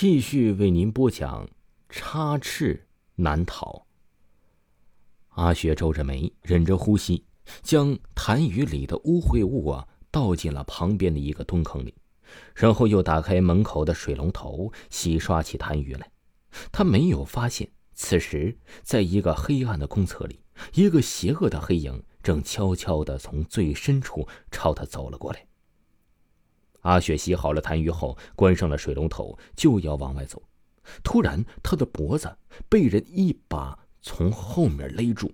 继续为您播讲：插翅难逃。阿雪皱着眉，忍着呼吸，将痰盂里的污秽物啊倒进了旁边的一个蹲坑里，然后又打开门口的水龙头洗刷起痰盂来。他没有发现，此时在一个黑暗的公厕里，一个邪恶的黑影正悄悄地从最深处朝他走了过来。阿雪洗好了痰盂后，关上了水龙头，就要往外走。突然，她的脖子被人一把从后面勒住。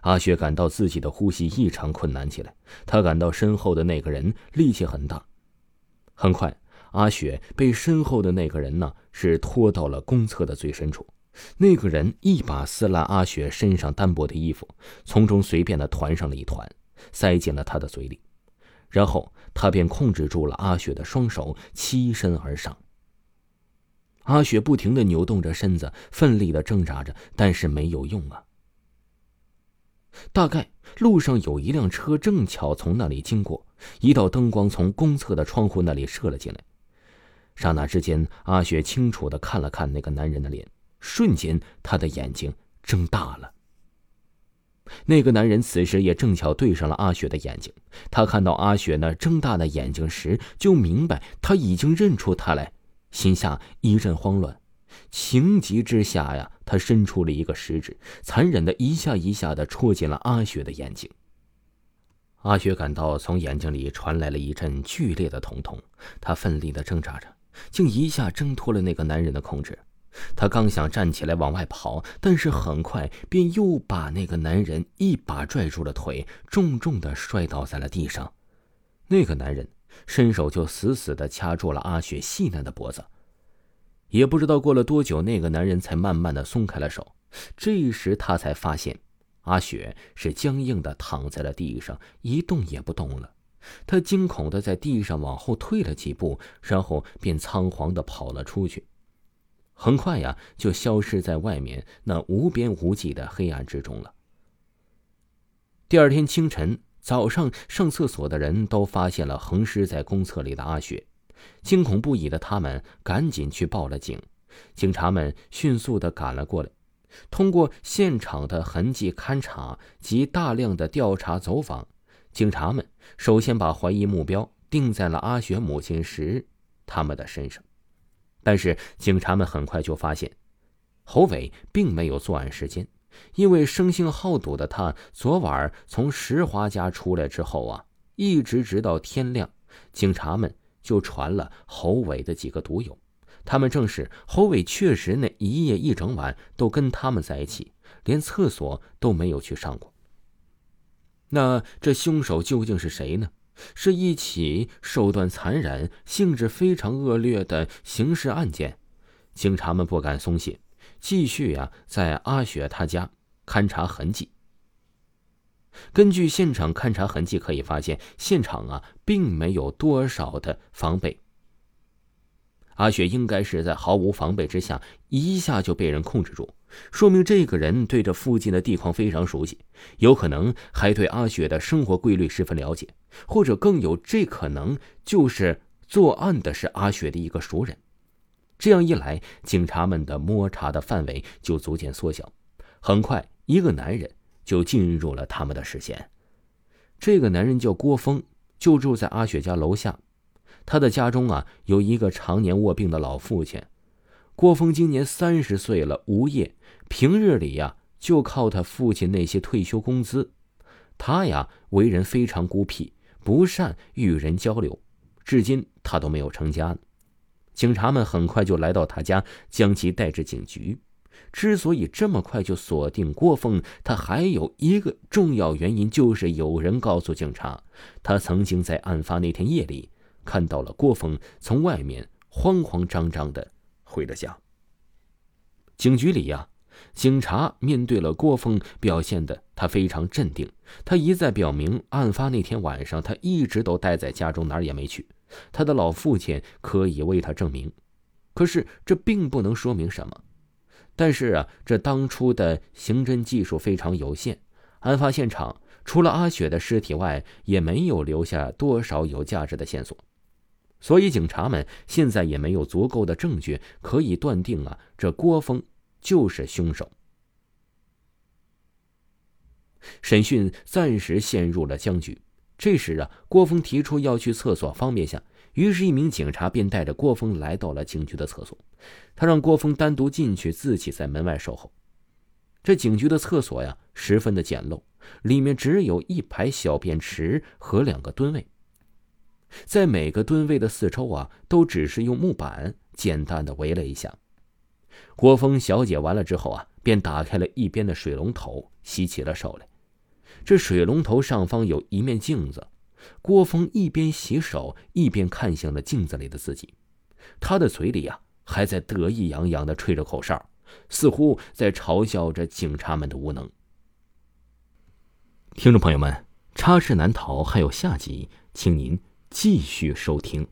阿雪感到自己的呼吸异常困难起来。她感到身后的那个人力气很大。很快，阿雪被身后的那个人呢是拖到了公厕的最深处。那个人一把撕烂阿雪身上单薄的衣服，从中随便的团上了一团，塞进了她的嘴里。然后他便控制住了阿雪的双手，欺身而上。阿雪不停的扭动着身子，奋力的挣扎着，但是没有用啊。大概路上有一辆车正巧从那里经过，一道灯光从公厕的窗户那里射了进来。刹那之间，阿雪清楚的看了看那个男人的脸，瞬间他的眼睛睁大了。那个男人此时也正巧对上了阿雪的眼睛，他看到阿雪那睁大的眼睛时，就明白他已经认出他来，心下一阵慌乱，情急之下呀，他伸出了一个食指，残忍的一下一下的戳进了阿雪的眼睛。阿雪感到从眼睛里传来了一阵剧烈的疼痛，她奋力的挣扎着，竟一下挣脱了那个男人的控制。他刚想站起来往外跑，但是很快便又把那个男人一把拽住了腿，重重的摔倒在了地上。那个男人伸手就死死的掐住了阿雪细嫩的脖子。也不知道过了多久，那个男人才慢慢的松开了手。这时他才发现，阿雪是僵硬的躺在了地上，一动也不动了。他惊恐的在地上往后退了几步，然后便仓皇的跑了出去。很快呀，就消失在外面那无边无际的黑暗之中了。第二天清晨，早上上厕所的人都发现了横尸在公厕里的阿雪，惊恐不已的他们赶紧去报了警。警察们迅速的赶了过来，通过现场的痕迹勘查及大量的调查走访，警察们首先把怀疑目标定在了阿雪母亲时他们的身上。但是警察们很快就发现，侯伟并没有作案时间，因为生性好赌的他昨晚从石华家出来之后啊，一直直到天亮，警察们就传了侯伟的几个赌友，他们正是侯伟确实那一夜一整晚都跟他们在一起，连厕所都没有去上过。那这凶手究竟是谁呢？是一起手段残忍、性质非常恶劣的刑事案件，警察们不敢松懈，继续呀在阿雪他家勘察痕迹。根据现场勘查痕迹可以发现，现场啊并没有多少的防备。阿雪应该是在毫无防备之下，一下就被人控制住，说明这个人对这附近的地况非常熟悉，有可能还对阿雪的生活规律十分了解，或者更有这可能就是作案的是阿雪的一个熟人。这样一来，警察们的摸查的范围就逐渐缩小。很快，一个男人就进入了他们的视线。这个男人叫郭峰，就住在阿雪家楼下。他的家中啊，有一个常年卧病的老父亲。郭峰今年三十岁了，无业，平日里呀就靠他父亲那些退休工资。他呀为人非常孤僻，不善与人交流，至今他都没有成家。警察们很快就来到他家，将其带至警局。之所以这么快就锁定郭峰，他还有一个重要原因，就是有人告诉警察，他曾经在案发那天夜里。看到了郭峰从外面慌慌张张的回了家。警局里呀，警察面对了郭峰，表现的他非常镇定。他一再表明，案发那天晚上他一直都待在家中，哪儿也没去。他的老父亲可以为他证明，可是这并不能说明什么。但是啊，这当初的刑侦技术非常有限，案发现场除了阿雪的尸体外，也没有留下多少有价值的线索。所以警察们现在也没有足够的证据可以断定啊，这郭峰就是凶手。审讯暂时陷入了僵局。这时啊，郭峰提出要去厕所方便下，于是，一名警察便带着郭峰来到了警局的厕所。他让郭峰单独进去，自己在门外守候。这警局的厕所呀，十分的简陋，里面只有一排小便池和两个蹲位。在每个蹲位的四周啊，都只是用木板简单的围了一下。郭峰小解完了之后啊，便打开了一边的水龙头，洗起了手来。这水龙头上方有一面镜子，郭峰一边洗手一边看向了镜子里的自己，他的嘴里啊还在得意洋洋的吹着口哨，似乎在嘲笑着警察们的无能。听众朋友们，插翅难逃还有下集，请您。继续收听。